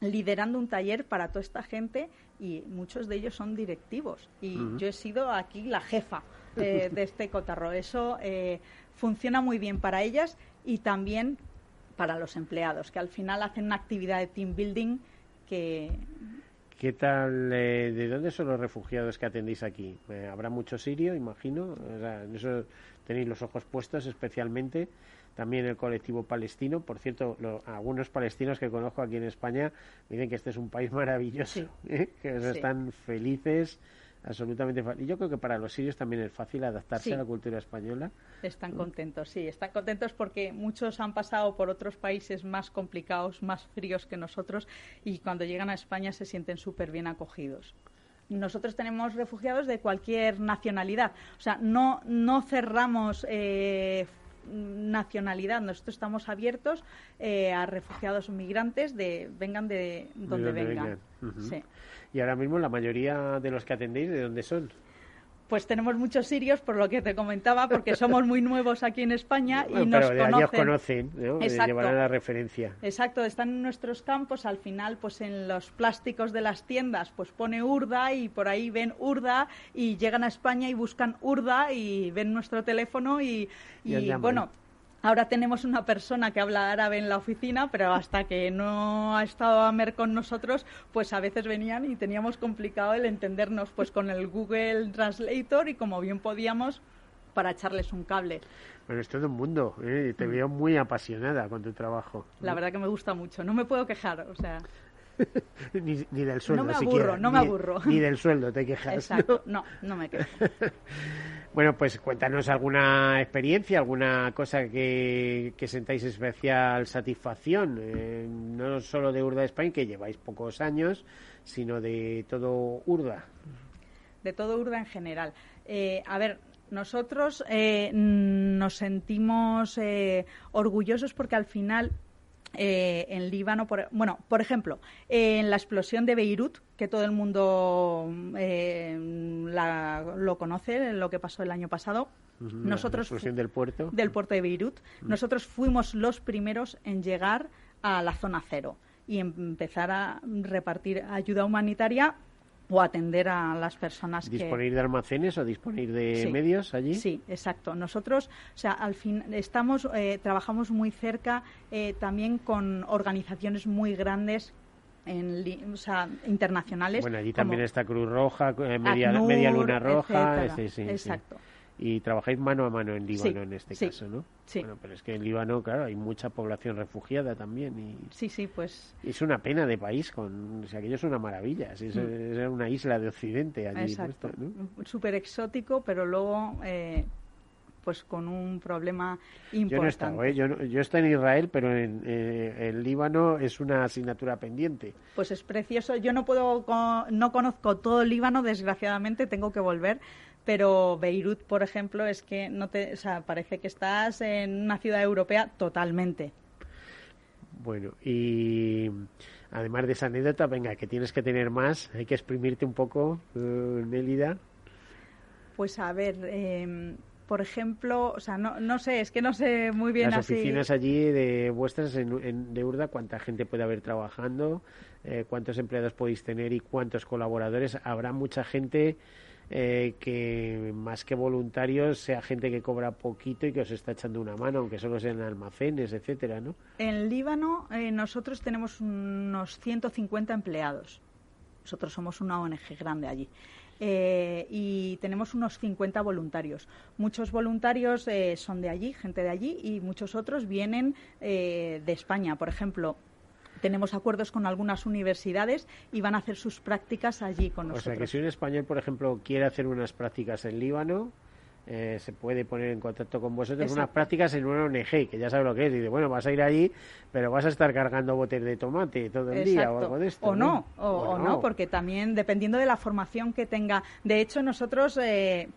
liderando un taller para toda esta gente y muchos de ellos son directivos. Y yo he sido aquí la jefa de este cotarro. Eso eh, funciona muy bien para ellas y también para los empleados, que al final hacen una actividad de team building que ¿Qué tal? Eh, ¿De dónde son los refugiados que atendéis aquí? Eh, ¿Habrá mucho sirio, imagino? en eso tenéis los ojos puestos especialmente. También el colectivo palestino. Por cierto, algunos palestinos que conozco aquí en España dicen que este es un país maravilloso, ¿eh? que están felices absolutamente fácil. Y yo creo que para los sirios también es fácil adaptarse a la cultura española. Están contentos, sí, están contentos porque muchos han pasado por otros países más complicados, más fríos que nosotros y cuando llegan a España se sienten súper bien acogidos nosotros tenemos refugiados de cualquier nacionalidad. O sea, no, no cerramos eh, nacionalidad. Nosotros estamos abiertos eh, a refugiados migrantes de vengan de donde, vengan. Y ahora mismo la mayoría de los que atendéis, ¿de dónde son? Pues tenemos muchos sirios, por lo que te comentaba, porque somos muy nuevos aquí en España y nos pero de conocen. conocen, ¿no? Llevarán la referencia. Exacto, están en nuestros campos, al final, pues en los plásticos de las tiendas, pues pone Urda y por ahí ven Urda y llegan a España y buscan Urda y ven nuestro teléfono y, y bueno, Ahora tenemos una persona que habla árabe en la oficina, pero hasta que no ha estado a mer con nosotros, pues a veces venían y teníamos complicado el entendernos pues con el Google Translator y como bien podíamos para echarles un cable. Bueno, es todo un mundo, ¿eh? te mm. veo muy apasionada con tu trabajo. La verdad que me gusta mucho, no me puedo quejar, o sea... ni, del sueldo. No me aburro, no me aburro. Ni del sueldo te quejas. Exacto, no, no me quejo. bueno, pues cuéntanos alguna experiencia, alguna cosa que, sentáis especial satisfacción, eh, no solo de Urda Spain, que lleváis pocos años, sino de todo Urda. De todo Urda en general. Eh, a ver, nosotros eh, nos sentimos orgullosos porque al final eh, en Líbano, por, bueno, por ejemplo, en la explosión de Beirut, que todo el mundo eh, lo conoce, lo que pasó el año pasado. nosotros la explosión del puerto. Del puerto de Beirut. Nosotros fuimos los primeros en llegar a la zona cero y empezar a repartir ayuda humanitaria o atender a las personas ¿Disponer de almacenes o disponer de medios allí? Sí, exacto. Nosotros, o sea, al fin estamos, eh, trabajamos muy cerca eh, también con organizaciones muy grandes en, o sea, internacionales. Bueno, allí también está Cruz Roja, eh, media, media, Luna Roja. Sí, sí, exacto y trabajáis mano a mano en Líbano en este caso, ¿no? Sí. Bueno, pero es que en Líbano, claro, hay mucha población refugiada también y sí, sí, pues es una pena de país, con, o sea, aquello es una maravilla, es, mm. una isla de Occidente allí, Exacto. Súper exótico, pero luego eh, pues con un problema importante. Yo no he estado, ¿eh? yo, yo estoy en Israel, pero en, eh, el Líbano es una asignatura pendiente. Pues es precioso. Yo no puedo, no conozco todo el Líbano, desgraciadamente, tengo que volver, pero Beirut, por ejemplo, es que no te, o sea, parece que estás en una ciudad europea totalmente. Bueno, y además de esa anécdota, venga, que tienes que tener más, hay que exprimirte un poco, uh, Nélida. Pues a ver, em, por ejemplo, o sea, no, no sé, es que no sé muy bien Las oficinas allí de vuestras en, de Urda, ¿cuánta gente puede haber trabajando? Eh, ¿Cuántos empleados podéis tener y cuántos colaboradores? ¿Habrá mucha gente eh, que más que voluntarios sea gente que cobra poquito y que os está echando una mano, aunque solo sean almacenes, etcétera, ¿no? En Líbano eh, nosotros tenemos unos 150 empleados. Nosotros somos una ONG grande allí. Eh, y tenemos unos 50 voluntarios. Muchos voluntarios eh, son de allí, gente de allí, y muchos otros vienen eh, de España. Por ejemplo, tenemos acuerdos con algunas universidades y van a hacer sus prácticas allí con nosotros. O sea que si un español, por ejemplo, quiere hacer unas prácticas en Líbano, eh, se puede poner en contacto con vosotros Exacto. unas prácticas en una ONG, que ya sabe lo que es. Dice, bueno, vas a ir allí, pero vas a estar cargando botes de tomate todo el día o algo de esto. O no, o, o no, porque también dependiendo de la formación que tenga. De hecho, nosotros eh,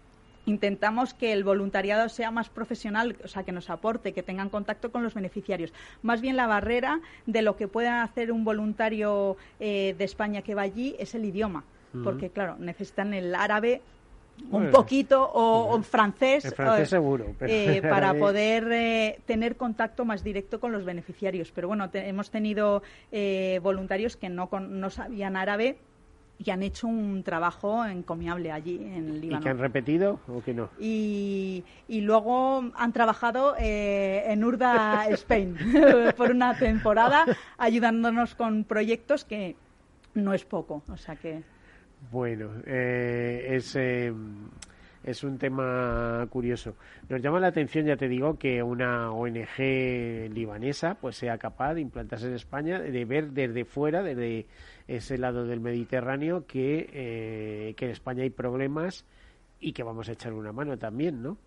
intentamos que el voluntariado sea más profesional, o sea, que nos aporte, que tengan contacto con los beneficiarios. Más bien la barrera de lo que pueda hacer un voluntario eh, de España que va allí es el idioma, porque claro, necesitan el árabe un Bueno. poquito o, o francés, francés eh, seguro, eh, para poder eh, tener contacto más directo con los beneficiarios. Pero bueno, te- hemos tenido eh, voluntarios que no, con- no sabían árabe y han hecho un trabajo encomiable allí en el ¿Y Líbano. que han repetido o que no? Y, y luego han trabajado eh, en Urda Spain por una temporada ayudándonos con proyectos que no es poco. O sea que Bueno, eh, es, eh, es un tema curioso. Nos llama la atención, ya te digo, que una ONG libanesa pues sea capaz de implantarse en España, de ver desde fuera, desde ese lado del Mediterráneo, que, eh, que en España hay problemas y que vamos a echar una mano también, ¿no?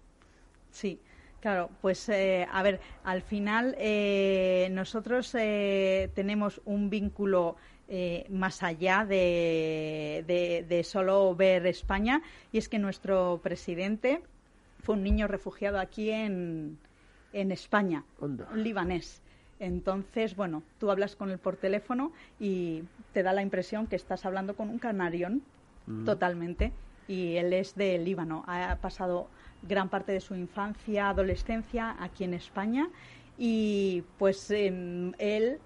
Sí, claro, pues eh, a ver, al final eh, nosotros eh, tenemos un vínculo eh, más allá de, de- de solo ver España y es que nuestro presidente fue un niño refugiado aquí en, en España, Onda. un libanés. Entonces, bueno, tú hablas con él por teléfono y te da la impresión que estás hablando con un canarión Mm. totalmente. Y él es de Líbano. Ha pasado gran parte de su infancia, adolescencia aquí en España. Y pues em, él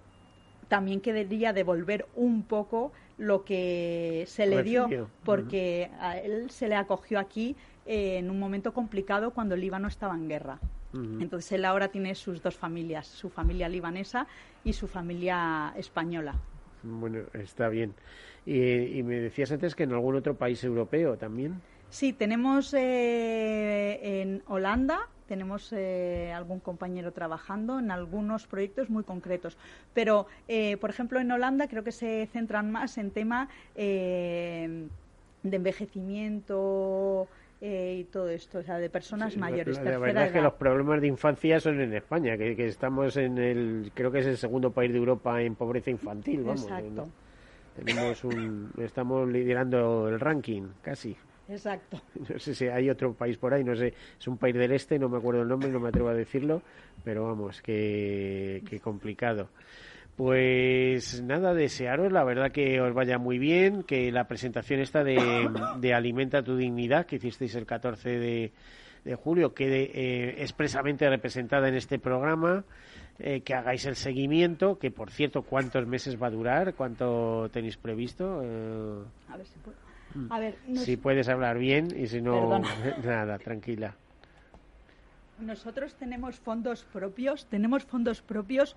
también quería devolver un poco lo que se le dio, porque a él se le acogió aquí eh, en un momento complicado cuando el Líbano estaba en guerra. Entonces él ahora tiene sus dos familias, su familia libanesa y su familia española. Bueno, está bien. Y, y me decías antes que en algún otro país europeo también. Sí, tenemos eh, en Holanda, tenemos eh, algún compañero trabajando en algunos proyectos muy concretos. Pero, eh, por ejemplo, en Holanda creo que se centran más en tema eh, de envejecimiento eh, y todo esto, o sea, de personas Sí, mayores, La, la verdad es que los problemas de infancia son en España, que, que estamos en el, creo que es el segundo país de Europa en pobreza infantil, vamos. Exacto. ¿no? Tenemos un, estamos liderando el ranking, casi. Exacto. No sé si hay otro país por ahí, no sé, es un país del este, no me acuerdo el nombre, no me atrevo a decirlo, pero vamos, que, que complicado. Pues nada, desearos, la verdad que os vaya muy bien, que la presentación esta de, de Alimenta tu Dignidad, que hicisteis el 14 de, de julio, quede eh, expresamente representada en este programa, eh, que hagáis el seguimiento, que por cierto, ¿cuántos meses va a durar? ¿Cuánto tenéis previsto? Eh, A ver si puedo. A ver, nos- si puedes hablar bien y si no, Perdona. nada, tranquila. Nosotros tenemos fondos propios, tenemos fondos propios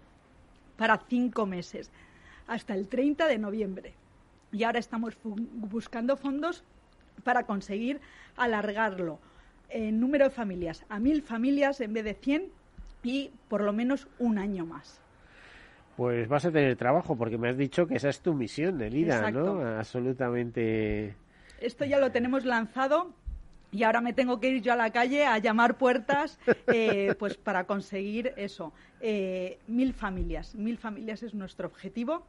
para cinco meses, hasta el 30 de noviembre. Y ahora estamos buscando fondos para conseguir alargarlo en número de familias a mil familias en vez de 100 y por lo menos un año más. Pues vas a tener trabajo porque me has dicho que esa es tu misión, Elida, Exacto. ¿no? Absolutamente. Esto ya lo tenemos lanzado y ahora me tengo que ir yo a la calle a llamar puertas eh, pues para conseguir eso. Eh, mil familias. Mil familias es nuestro objetivo.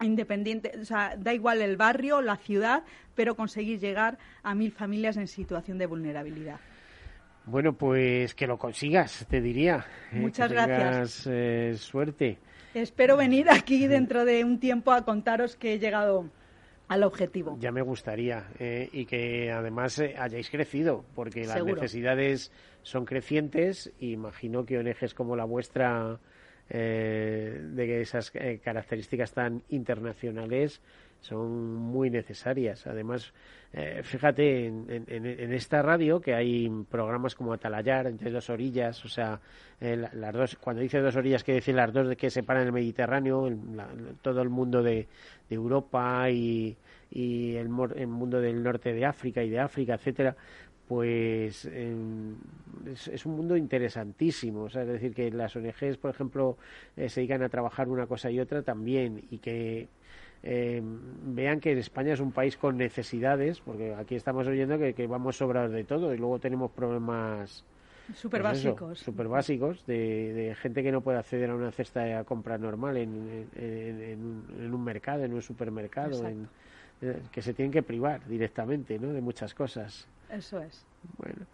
Independiente, o sea, da igual el barrio, la ciudad, pero conseguir llegar a mil familias en situación de vulnerabilidad. Bueno, pues que lo consigas, te diría. ¿eh? Muchas Que gracias. tengas, eh, suerte. Espero venir aquí dentro de un tiempo a contaros que he llegado al objetivo. Ya me gustaría. eh, y que además eh, hayáis crecido, porque las Seguro. necesidades son crecientes. y Imagino que ONGs como la vuestra eh, de esas eh, características tan internacionales son muy necesarias. Además, eh, fíjate, en, en, esta radio que hay programas como Atalayar, entre dos orillas, o sea, las dos, cuando dice dos orillas, quiere decir las dos que separan el Mediterráneo, todo el mundo de, Europa y, el, el, mundo del norte de África y de África, etcétera, pues es, un mundo interesantísimo. es decir, que las ONGs, por ejemplo, eh, se dedican a trabajar una cosa y otra también y que eh, vean que España es un país con necesidades, porque aquí estamos oyendo que, vamos sobrados de todo y luego tenemos problemas súper pues básicos, super básicos de, gente que no puede acceder a una cesta de compra normal en, en, un mercado, en un supermercado, eh, que se tienen que privar directamente ¿no? de muchas cosas. Eso es. Bueno.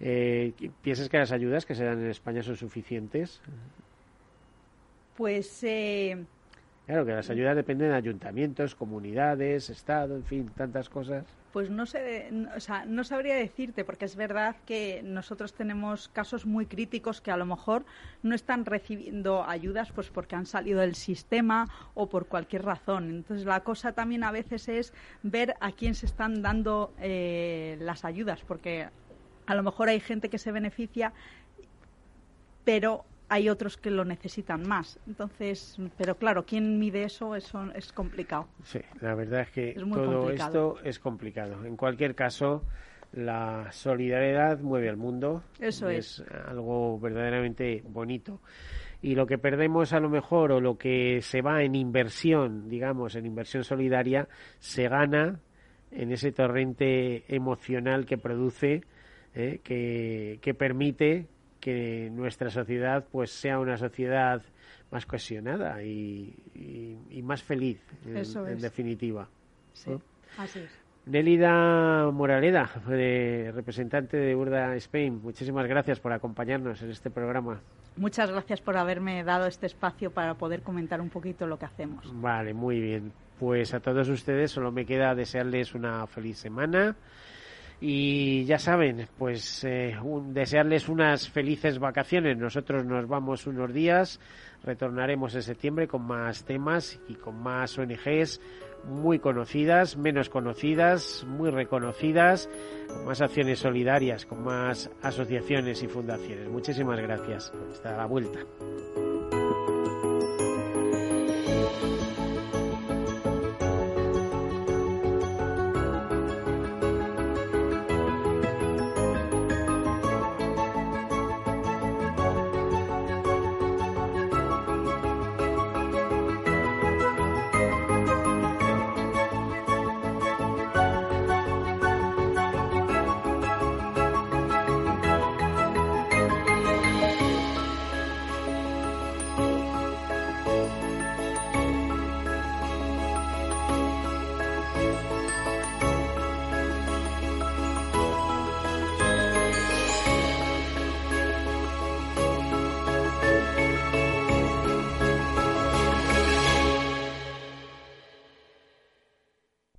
Eh, ¿Piensas que las ayudas que se dan en España son suficientes? Pues. Eh... Claro, que las ayudas dependen de ayuntamientos, comunidades, Estado, en fin, tantas cosas. Pues no sé, o sea, no sabría decirte, porque es verdad que nosotros tenemos casos muy críticos que a lo mejor no están recibiendo ayudas pues porque han salido del sistema o por cualquier razón. Entonces la cosa también a veces es ver a quién se están dando eh, las ayudas, porque a lo mejor hay gente que se beneficia, pero hay otros que lo necesitan más. Entonces, pero claro, ¿quién mide eso? Eso es complicado. Sí, la verdad es que todo esto es complicado. En cualquier caso, la solidaridad mueve al mundo. Eso es. Es algo verdaderamente bonito. Y lo que perdemos a lo mejor o lo que se va en inversión, digamos, en inversión solidaria, se gana en ese torrente emocional que produce, eh, que, que permite que nuestra sociedad pues sea una sociedad más cohesionada y, más feliz en, definitiva sí, así es Nélida Moraleda, representante de Urda Spain, muchísimas gracias por acompañarnos en este programa. Muchas gracias por haberme dado este espacio para poder comentar un poquito lo que hacemos. Vale, muy bien. Pues a todos ustedes solo me queda desearles una feliz semana y ya saben, pues eh, desearles unas felices vacaciones. Nosotros nos vamos unos días, retornaremos en septiembre con más temas y con más ONGs muy conocidas, menos conocidas, muy reconocidas, con más acciones solidarias, con más asociaciones y fundaciones. Muchísimas gracias. Hasta la vuelta.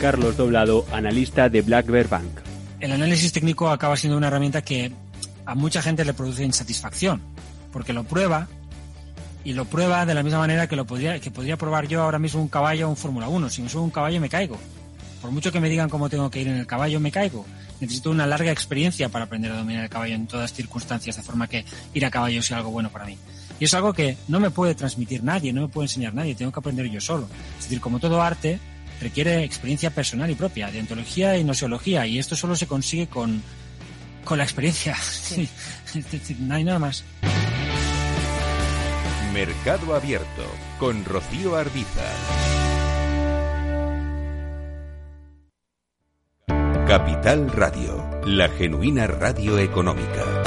Carlos Doblado, analista de Black Bear Bank. El análisis técnico acaba siendo una herramienta que a mucha gente le produce insatisfacción, porque lo prueba y lo prueba de la misma manera que lo podría, que podría probar yo ahora mismo un caballo o un Fórmula 1. Si me subo un caballo me caigo. por mucho que me digan cómo tengo que ir en el caballo, me caigo. Necesito una larga experiencia para aprender a dominar el caballo en todas circunstancias, de forma que ir a caballo sea algo bueno para mí. Y es algo que no me puede transmitir nadie, no me puede enseñar nadie, tengo que aprender yo solo. Es decir, como todo arte, requiere experiencia personal y propia, de ontología y nosiología, y esto solo se consigue con, con la experiencia. Sí. no hay nada más. Mercado Abierto con Rocío Arbiza. Capital Radio, la genuina radio económica.